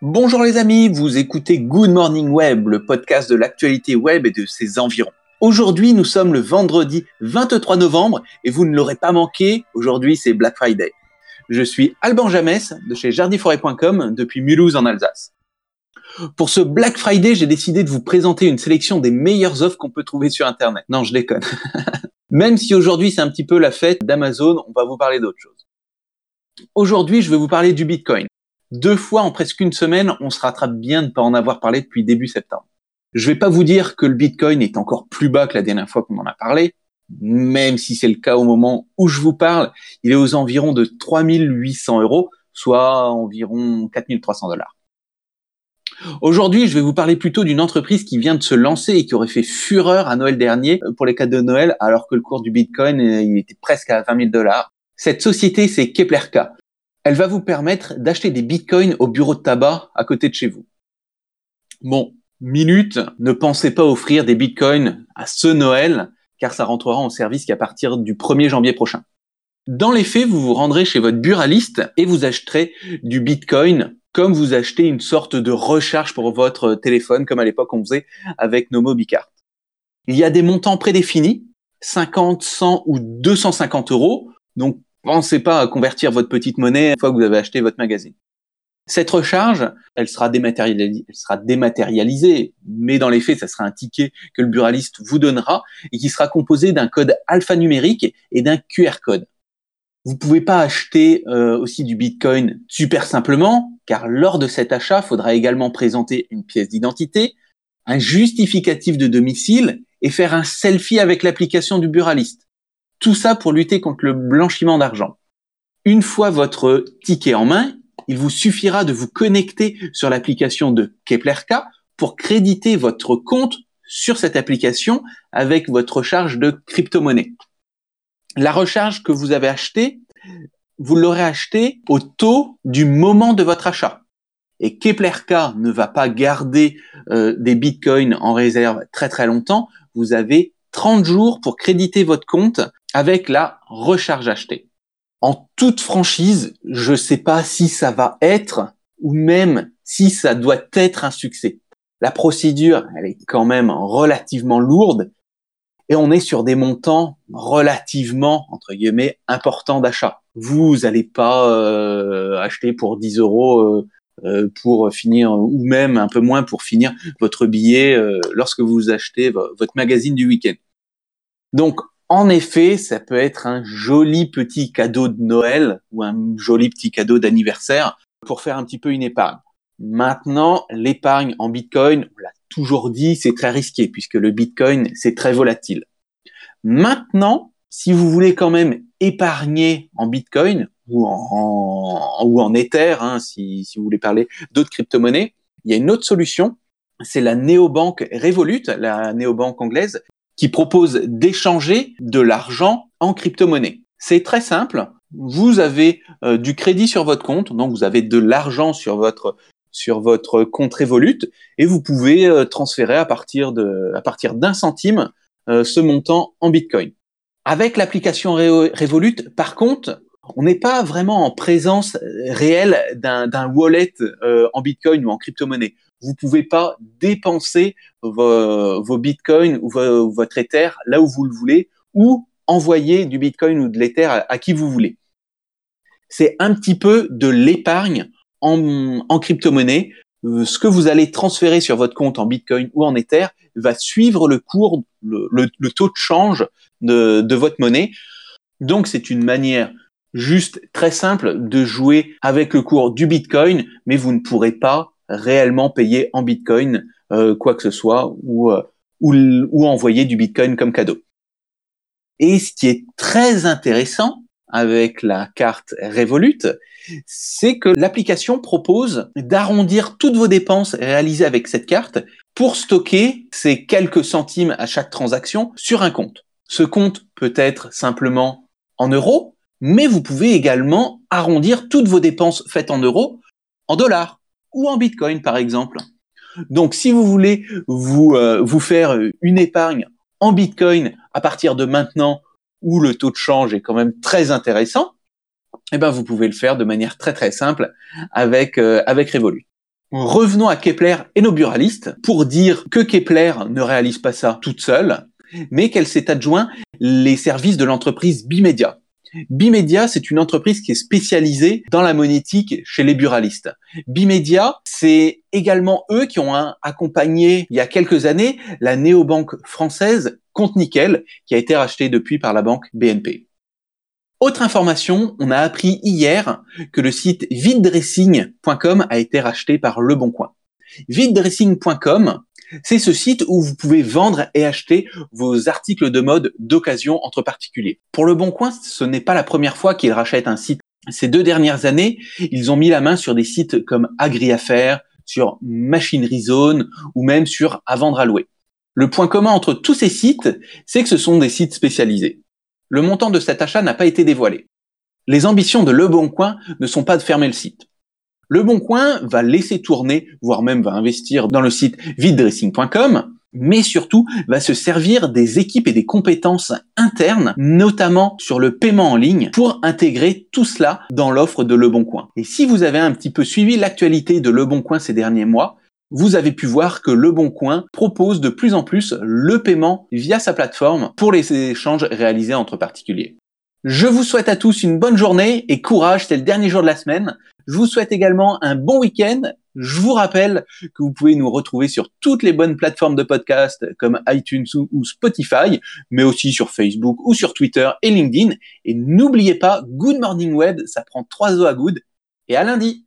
Bonjour les amis, vous écoutez Good Morning Web, le podcast de l'actualité web et de ses environs. Aujourd'hui, nous sommes le vendredi 23 novembre et vous ne l'aurez pas manqué, aujourd'hui c'est Black Friday. Je suis Alban Jamès de chez jardiforêt.com depuis Mulhouse en Alsace. Pour ce Black Friday, j'ai décidé de vous présenter une sélection des meilleures offres qu'on peut trouver sur Internet. Non, je déconne. Même si aujourd'hui c'est un petit peu la fête d'Amazon, on va vous parler d'autre chose. Aujourd'hui, je vais vous parler du Bitcoin. Deux fois en presque une semaine, on se rattrape bien de ne pas en avoir parlé depuis début septembre. Je vais pas vous dire que le Bitcoin est encore plus bas que la dernière fois qu'on en a parlé, même si c'est le cas au moment où je vous parle, il est aux environs de 3800 euros, soit environ 4300 dollars. Aujourd'hui, je vais vous parler plutôt d'une entreprise qui vient de se lancer et qui aurait fait fureur à Noël dernier pour les cadeaux de Noël, alors que le cours du Bitcoin il était presque à 20 000 dollars. Cette société, c'est Keplerka. Elle va vous permettre d'acheter des bitcoins au bureau de tabac à côté de chez vous. Bon, minute, ne pensez pas offrir des bitcoins à ce Noël, car ça rentrera en service qu'à partir du 1er janvier prochain. Dans les faits, vous vous rendrez chez votre buraliste et vous acheterez du bitcoin comme vous achetez une sorte de recharge pour votre téléphone, comme à l'époque on faisait avec nos Mobicards. Il y a des montants prédéfinis, 50, 100 ou 250 euros, donc Pensez pas à convertir votre petite monnaie une fois que vous avez acheté votre magazine. Cette recharge, elle sera, dématérialisée, mais dans les faits, ça sera un ticket que le buraliste vous donnera et qui sera composé d'un code alphanumérique et d'un QR code. Vous pouvez pas acheter euh, aussi du Bitcoin super simplement, car lors de cet achat, faudra également présenter une pièce d'identité, un justificatif de domicile et faire un selfie avec l'application du buraliste. Tout ça pour lutter contre le blanchiment d'argent. Une fois votre ticket en main, il vous suffira de vous connecter sur l'application de Keplerka pour créditer votre compte sur cette application avec votre recharge de crypto-monnaie. La recharge que vous avez achetée, vous l'aurez achetée au taux du moment de votre achat. Et Keplerka ne va pas garder euh, des bitcoins en réserve très très longtemps. Vous avez 30 jours pour créditer votre compte avec la recharge achetée. En toute franchise, je ne sais pas si ça va être ou même si ça doit être un succès. La procédure, elle est quand même relativement lourde et on est sur des montants relativement, entre guillemets, importants d'achat. Vous n'allez pas euh, acheter pour 10 euros euh, euh, pour finir, ou même un peu moins pour finir votre billet lorsque vous achetez votre magazine du week-end. Donc, en effet, ça peut être un joli petit cadeau de Noël ou un joli petit cadeau d'anniversaire pour faire un petit peu une épargne. Maintenant, l'épargne en Bitcoin, on l'a toujours dit, c'est très risqué puisque le Bitcoin, c'est très volatile. Maintenant, si vous voulez quand même épargner en Bitcoin ou en, ou en Ether, hein, si, si vous voulez parler d'autres crypto-monnaies, il y a une autre solution, c'est la néobanque Revolut, la néobanque anglaise, qui propose d'échanger de l'argent en crypto-monnaie. C'est très simple. Vous avez euh, du crédit sur votre compte, donc vous avez de l'argent sur votre sur votre compte Revolut et vous pouvez euh, transférer à partir de à partir d'un centime euh, ce montant en Bitcoin. Avec l'application Revolut, par contre, on n'est pas vraiment en présence réelle d'un wallet en Bitcoin ou en crypto-monnaie vous pouvez pas dépenser vos, bitcoins ou votre Ether là où vous le voulez ou envoyer du bitcoin ou de l'Ether à, qui vous voulez. C'est un petit peu de l'épargne en, crypto-monnaie. Euh, ce que vous allez transférer sur votre compte en bitcoin ou en Ether va suivre le cours, le, taux de change de votre monnaie. Donc c'est une manière juste très simple de jouer avec le cours du bitcoin, mais vous ne pourrez pas réellement payer en Bitcoin euh, quoi que ce soit ou, euh, ou envoyer du Bitcoin comme cadeau. Et ce qui est très intéressant avec la carte Revolut, c'est que l'application propose d'arrondir toutes vos dépenses réalisées avec cette carte pour stocker ces quelques centimes à chaque transaction sur un compte. Ce compte peut être simplement en euros, mais vous pouvez également arrondir toutes vos dépenses faites en euros en dollars ou en Bitcoin, par exemple. Donc, si vous voulez vous, euh, vous faire une épargne en Bitcoin à partir de maintenant, où le taux de change est quand même très intéressant, eh ben vous pouvez le faire de manière très très simple avec euh, avec Revolut. Revenons à Kepler et nos buralistes pour dire que Kepler ne réalise pas ça toute seule, mais qu'elle s'est adjoint les services de l'entreprise Bimedia. Bimedia, c'est une entreprise qui est spécialisée dans la monétique chez les buralistes. Bimedia, c'est également eux qui ont accompagné il y a quelques années la néobanque française Compte Nickel, qui a été rachetée depuis par la banque BNP. Autre information, on a appris hier que le site viddressing.com a été racheté par Le Bon Coin. Viddressing.com, c'est ce site où vous pouvez vendre et acheter vos articles de mode d'occasion entre particuliers. Pour Le Bon Coin, ce n'est pas la première fois qu'ils rachètent un site. Ces deux dernières années, ils ont mis la main sur des sites comme AgriAffaires, sur Machinery Zone ou même sur À vendre à louer. Le point commun entre tous ces sites, c'est que ce sont des sites spécialisés le montant de cet achat n'a pas été dévoilé. Les ambitions de Le Bon Coin ne sont pas de fermer le site. Le Bon Coin va laisser tourner, voire même va investir dans le site viddressing.com, mais surtout va se servir des équipes et des compétences internes, notamment sur le paiement en ligne, pour intégrer tout cela dans l'offre de Le Bon Coin. Et si vous avez un petit peu suivi l'actualité de Le Bon Coin ces derniers mois, vous avez pu voir que Le Bon Coin propose de plus en plus le paiement via sa plateforme pour les échanges réalisés entre particuliers. Je vous souhaite à tous une bonne journée et courage, c'est le dernier jour de la semaine. Je vous souhaite également un bon week-end. Je vous rappelle que vous pouvez nous retrouver sur toutes les bonnes plateformes de podcast comme iTunes ou Spotify, mais aussi sur Facebook ou sur Twitter et LinkedIn. Et n'oubliez pas, Good Morning Web, ça prend trois os à good. Et à lundi